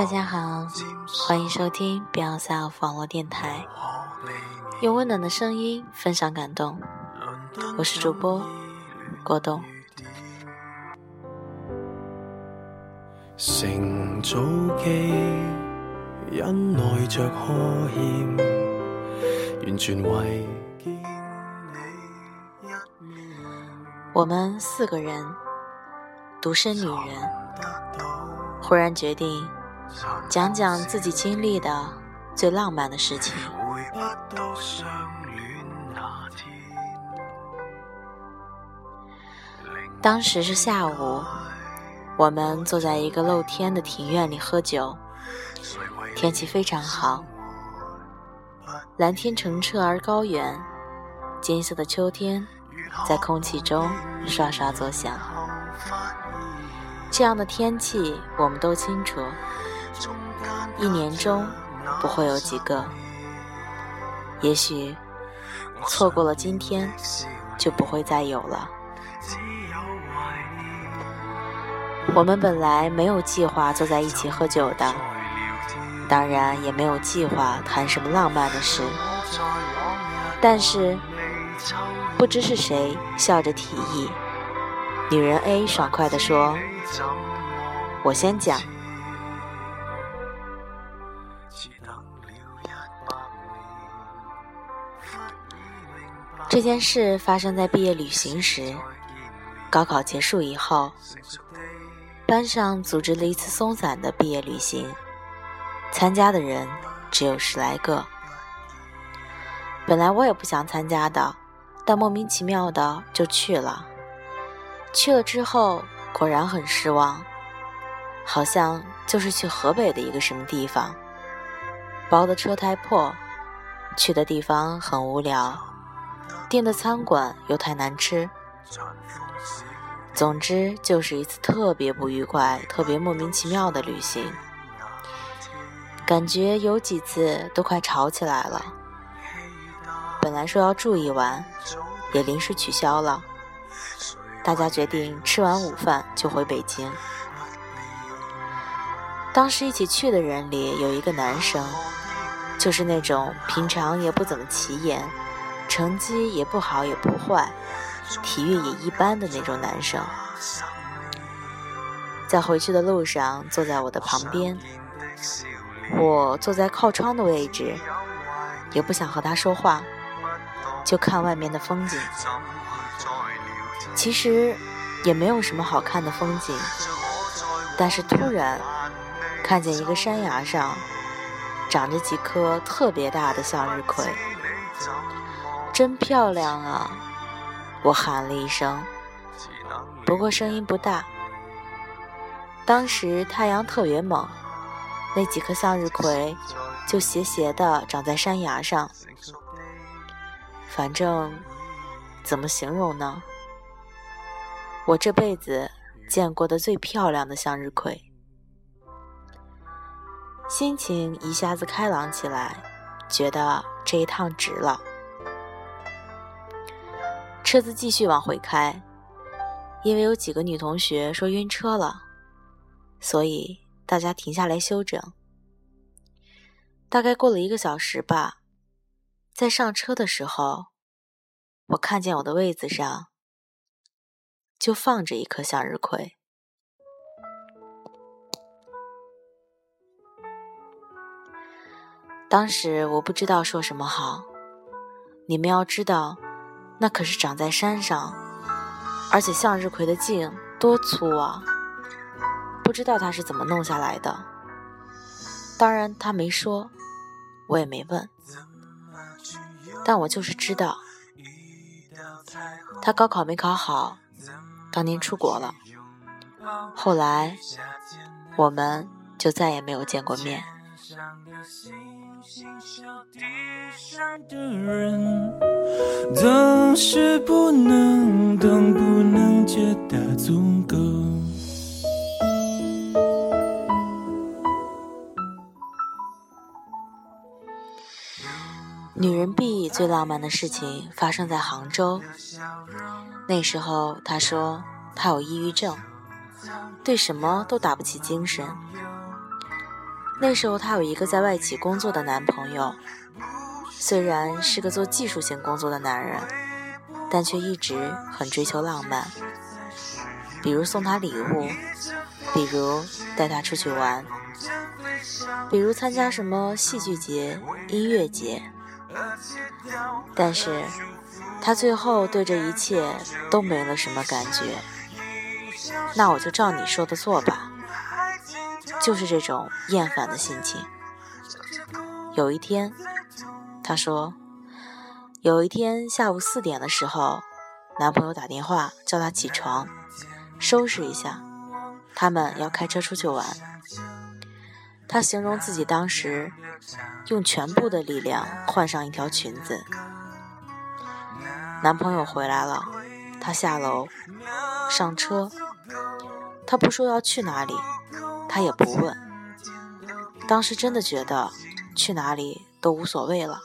大家好，欢迎收听 Beyond 网络电台，用温暖的声音分享感动。我是主播郭冬。我们四个人，独身女人，忽然决定讲讲自己经历的最浪漫的事情。当时是下午，我们坐在一个露天的庭院里喝酒，天气非常好，蓝天澄澈而高远，金色的秋天。在空气中刷刷作响。这样的天气，我们都清楚，一年中不会有几个。也许错过了今天，就不会再有了。我们本来没有计划坐在一起喝酒的，当然也没有计划谈什么浪漫的事，但是。不知是谁笑着提议，女人 A 爽快地说：“我先讲。这件事发生在毕业旅行时，高考结束以后，班上组织了一次松散的毕业旅行，参加的人只有十来个。本来我也不想参加的。”但莫名其妙的就去了，去了之后果然很失望，好像就是去河北的一个什么地方，包的车胎破，去的地方很无聊，订的餐馆又太难吃，总之就是一次特别不愉快、特别莫名其妙的旅行，感觉有几次都快吵起来了。本来说要住一晚，也临时取消了。大家决定吃完午饭就回北京。当时一起去的人里有一个男生，就是那种平常也不怎么起眼，成绩也不好也不坏，体育也一般的那种男生。在回去的路上，坐在我的旁边，我坐在靠窗的位置，也不想和他说话。就看外面的风景，其实也没有什么好看的风景，但是突然看见一个山崖上长着几颗特别大的向日葵，真漂亮啊！我喊了一声，不过声音不大。当时太阳特别猛，那几颗向日葵就斜斜的长在山崖上。反正，怎么形容呢？我这辈子见过的最漂亮的向日葵，心情一下子开朗起来，觉得这一趟值了。车子继续往回开，因为有几个女同学说晕车了，所以大家停下来休整。大概过了一个小时吧。在上车的时候，我看见我的位子上就放着一颗向日葵。当时我不知道说什么好。你们要知道，那可是长在山上，而且向日葵的茎多粗啊！不知道他是怎么弄下来的。当然他没说，我也没问。但我就是知道，他高考没考好，当年出国了。后来，我们就再也没有见过面。总是不能等，不能觉得足够。女人 B 最浪漫的事情发生在杭州。那时候她说她有抑郁症，对什么都打不起精神。那时候她有一个在外企工作的男朋友，虽然是个做技术性工作的男人，但却一直很追求浪漫，比如送她礼物，比如带她出去玩，比如参加什么戏剧节、音乐节。但是，他最后对这一切都没了什么感觉。那我就照你说的做吧，就是这种厌烦的心情。有一天，他说，有一天下午四点的时候，男朋友打电话叫他起床，收拾一下，他们要开车出去玩。他形容自己当时用全部的力量换上一条裙子。男朋友回来了，他下楼上车，他不说要去哪里，他也不问。当时真的觉得去哪里都无所谓了。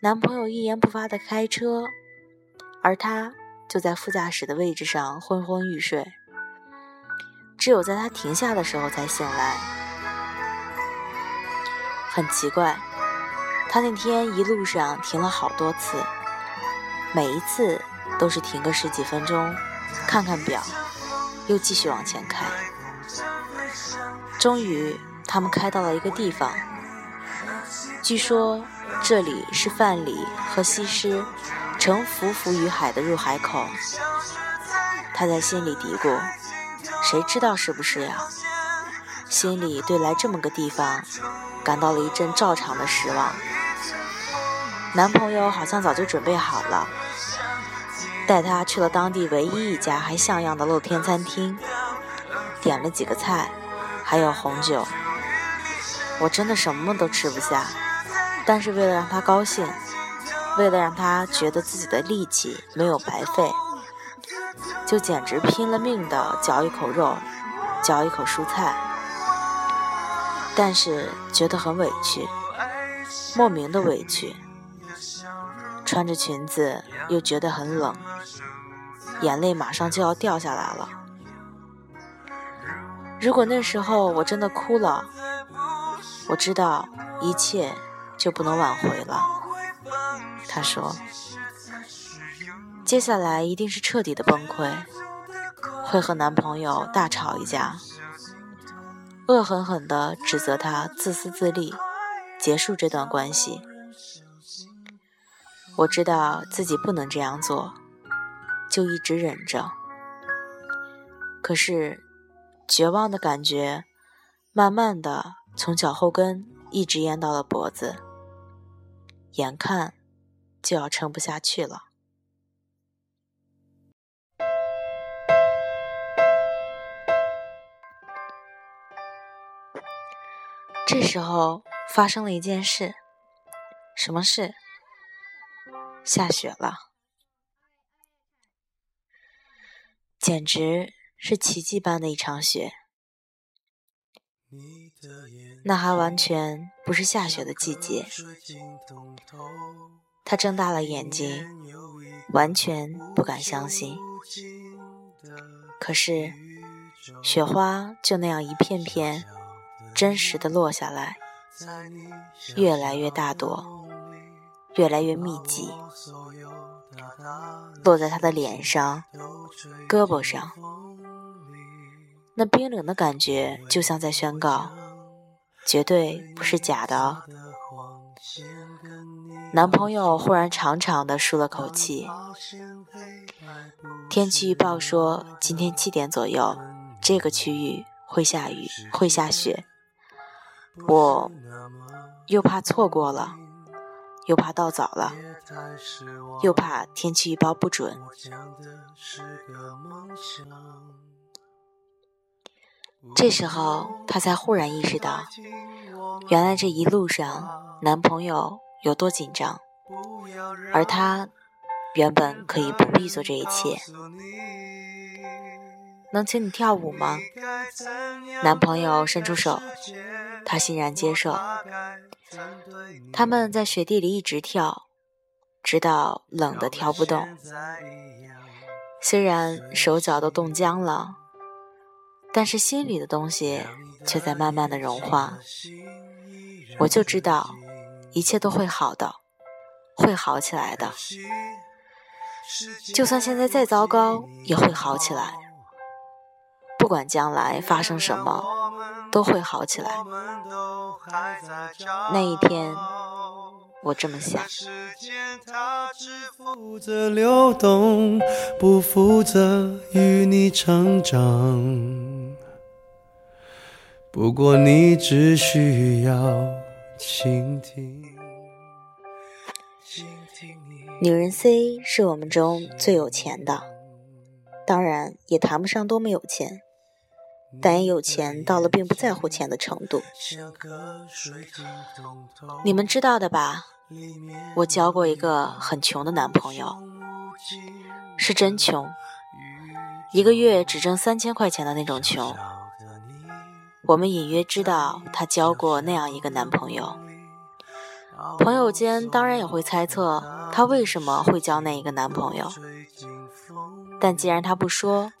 男朋友一言不发的开车，而他就在副驾驶的位置上昏昏欲睡。只有在他停下的时候才醒来，很奇怪，他那天一路上停了好多次，每一次都是停个十几分钟，看看表，又继续往前开。终于，他们开到了一个地方，据说这里是范蠡和西施乘浮浮于海的入海口。他在心里嘀咕。谁知道是不是呀？心里对来这么个地方感到了一阵照常的失望。男朋友好像早就准备好了，带她去了当地唯一一家还像样的露天餐厅，点了几个菜，还有红酒。我真的什么都吃不下，但是为了让她高兴，为了让她觉得自己的力气没有白费。就简直拼了命的嚼一口肉，嚼一口蔬菜，但是觉得很委屈，莫名的委屈。穿着裙子又觉得很冷，眼泪马上就要掉下来了。如果那时候我真的哭了，我知道一切就不能挽回了。他说。接下来一定是彻底的崩溃，会和男朋友大吵一架，恶狠狠地指责他自私自利，结束这段关系。我知道自己不能这样做，就一直忍着。可是，绝望的感觉慢慢的从脚后跟一直淹到了脖子，眼看就要撑不下去了。这时候发生了一件事，什么事？下雪了，简直是奇迹般的一场雪。那还完全不是下雪的季节。他睁大了眼睛，完全不敢相信。可是，雪花就那样一片片。真实的落下来，越来越大朵，越来越密集，落在他的脸上、胳膊上。那冰冷的感觉，就像在宣告，绝对不是假的。男朋友忽然长长的舒了口气。天气预报说，今天七点左右，这个区域会下雨，会下雪。我又怕错过了，又怕到早了，又怕天气预报不准。这时候，她才忽然意识到，原来这一路上男朋友有多紧张，而她原本可以不必做这一切。能请你跳舞吗？男朋友伸出手，她欣然接受。他们在雪地里一直跳，直到冷得跳不动。虽然手脚都冻僵了，但是心里的东西却在慢慢的融化。我就知道，一切都会好的，会好起来的。就算现在再糟糕，也会好起来。不管将来发生什么，都会好起来。那一天，我这么想。负责流动，不负责与你成长。不过你只需要倾听。女人 C 是我们中最有钱的，当然也谈不上多么有钱，但也有钱到了并不在乎钱的程度。你们知道的吧？我交过一个很穷的男朋友，是真穷，一个月只挣三千块钱的那种穷。我们隐约知道他交过那样一个男朋友，朋友间当然也会猜测他为什么会交那一个男朋友。但既然他不说，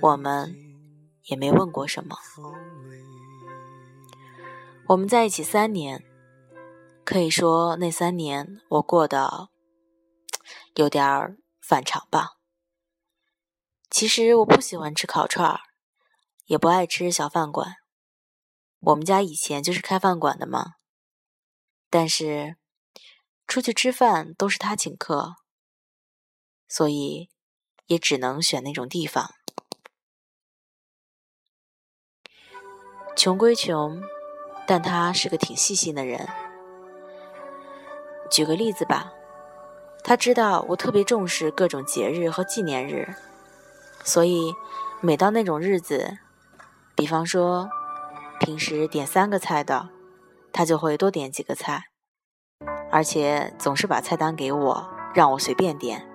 我们也没问过什么。我们在一起三年。可以说那三年我过得有点儿反常吧。其实我不喜欢吃烤串儿，也不爱吃小饭馆。我们家以前就是开饭馆的嘛。但是出去吃饭都是他请客，所以也只能选那种地方。穷归穷，但他是个挺细心的人。举个例子吧，他知道我特别重视各种节日和纪念日，所以每到那种日子，比方说平时点三个菜的，他就会多点几个菜，而且总是把菜单给我，让我随便点。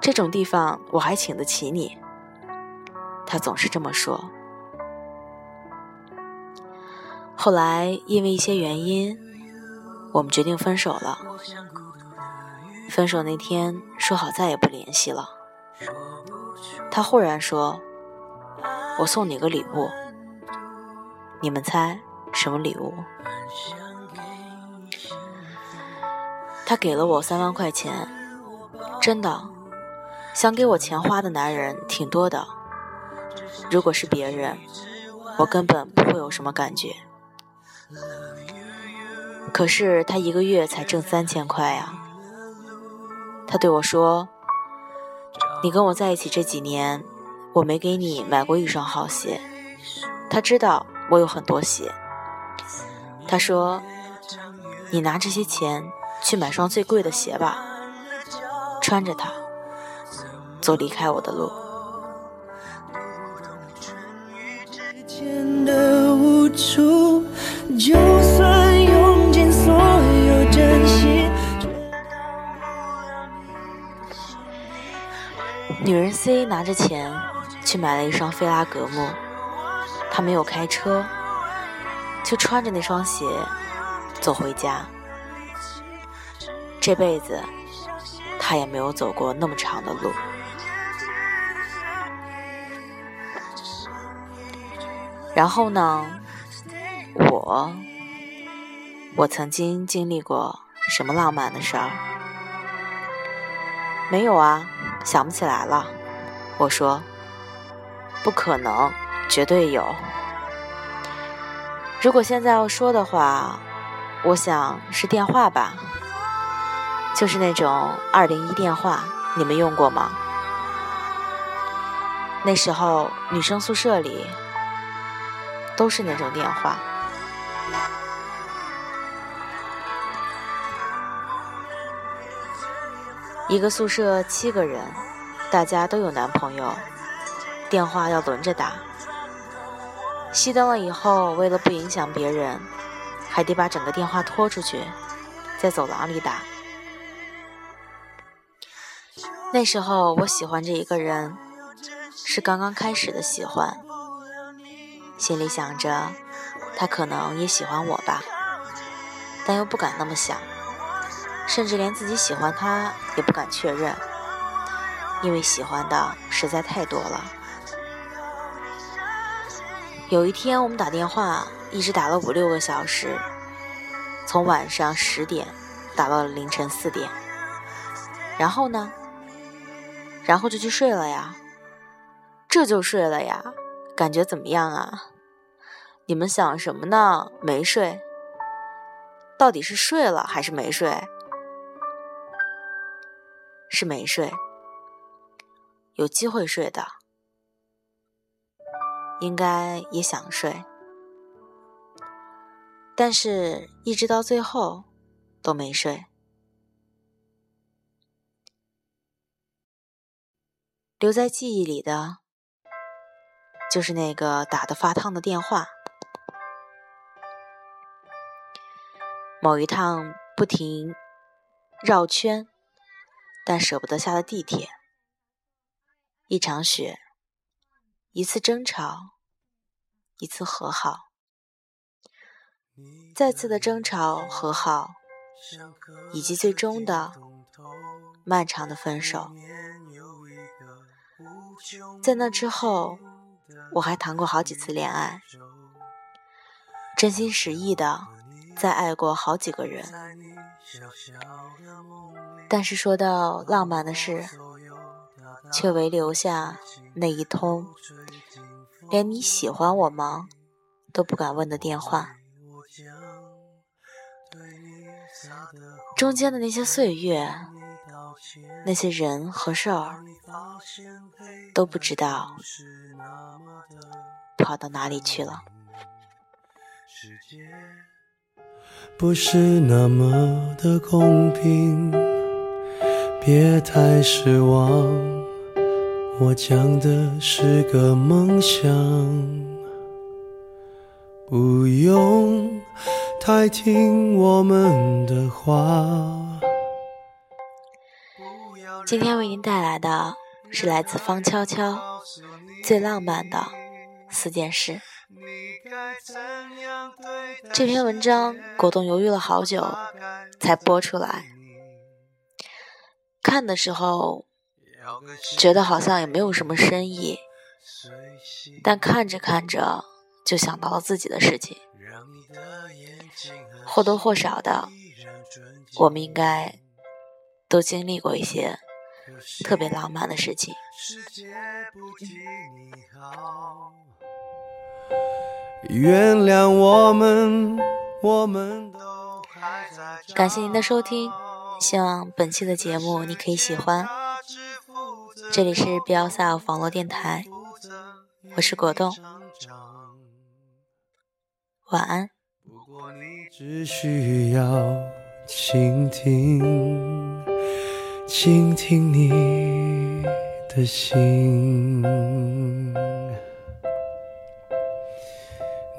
这种地方我还请得起你，他总是这么说。后来因为一些原因。我们决定分手了。分手那天说好再也不联系了。他忽然说：“我送你个礼物。”你们猜什么礼物？他给了我三万块钱，真的。想给我钱花的男人挺多的。如果是别人，我根本不会有什么感觉。可是他一个月才挣三千块呀。他对我说：“你跟我在一起这几年，我没给你买过一双好鞋。”他知道我有很多鞋。他说：“你拿这些钱去买双最贵的鞋吧，穿着它走离开我的路。”就算。女人 C 拿着钱去买了一双菲拉格慕，她没有开车，就穿着那双鞋走回家。这辈子她也没有走过那么长的路。然后呢，我，我曾经经历过什么浪漫的事儿？没有啊。想不起来了，我说，不可能，绝对有。如果现在要说的话，我想是电话吧，就是那种二零一电话，你们用过吗？那时候女生宿舍里都是那种电话。一个宿舍七个人，大家都有男朋友，电话要轮着打。熄灯了以后，为了不影响别人，还得把整个电话拖出去，在走廊里打。那时候我喜欢这一个人，是刚刚开始的喜欢，心里想着他可能也喜欢我吧，但又不敢那么想。甚至连自己喜欢他也不敢确认，因为喜欢的实在太多了。有一天我们打电话，一直打了五六个小时，从晚上十点打到了凌晨四点。然后呢？然后就去睡了呀。这就睡了呀？感觉怎么样啊？你们想什么呢？没睡？到底是睡了还是没睡？是没睡。有机会睡的，应该也想睡，但是一直到最后都没睡。留在记忆里的。就是那个打得发烫的电话，某一趟不停绕圈但舍不得下的地铁，一场雪，一次争吵，一次和好，再次的争吵和好，以及最终的漫长的分手，在那之后。我还谈过好几次恋爱，真心实意的再爱过好几个人，但是说到浪漫的事，却唯留下那一通连你喜欢我吗都不敢问的电话。中间的那些岁月，那些人和事儿，都不知道。跑到哪里去了？不是那么的公平，别太失望。我讲的是个梦想，不用太听我们的话。今天为您带来的是来自方悄悄最浪漫的。四件事。这篇文章，果冻犹豫了好久才播出来。看的时候，觉得好像也没有什么深意，但看着看着，就想到了自己的事情。或多或少的，我们应该都经历过一些特别浪漫的事情。原谅我们，我们都感谢您的收听，希望本期的节目你可以喜欢。这里是 b l s e l f 网络电台，我是果冻，晚安。只需要倾听，倾听你的心。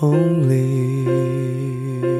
风里。